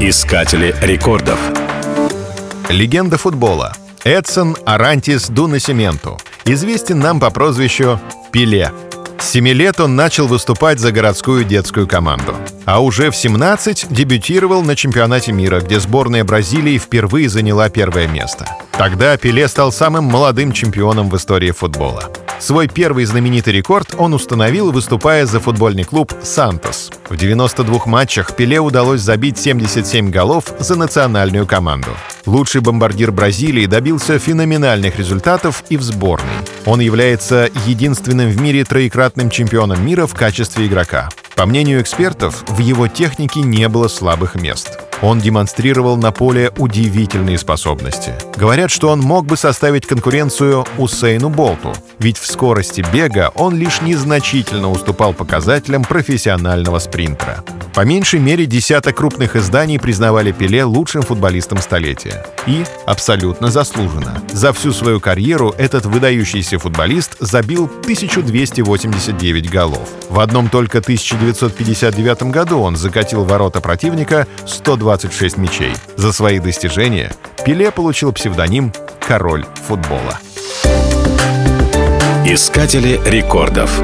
Искатели рекордов. Легенда футбола. Эдсон Арантис Дунасименту. Известен нам по прозвищу Пеле. С 7 лет он начал выступать за городскую детскую команду. А уже в 17 дебютировал на чемпионате мира, где сборная Бразилии впервые заняла первое место. Тогда Пеле стал самым молодым чемпионом в истории футбола. Свой первый знаменитый рекорд он установил, выступая за футбольный клуб «Сантос». В 92 матчах Пеле удалось забить 77 голов за национальную команду. Лучший бомбардир Бразилии добился феноменальных результатов и в сборной. Он является единственным в мире троекратным чемпионом мира в качестве игрока. По мнению экспертов, в его технике не было слабых мест. Он демонстрировал на поле удивительные способности. Говорят, что он мог бы составить конкуренцию Усейну Болту, ведь в скорости бега он лишь незначительно уступал показателям профессионального спринтера. По меньшей мере десяток крупных изданий признавали Пеле лучшим футболистом столетия. И абсолютно заслуженно. За всю свою карьеру этот выдающийся футболист забил 1289 голов. В одном только 1959 году он закатил ворота противника 126 мячей. За свои достижения Пеле получил псевдоним «Король футбола». Искатели рекордов.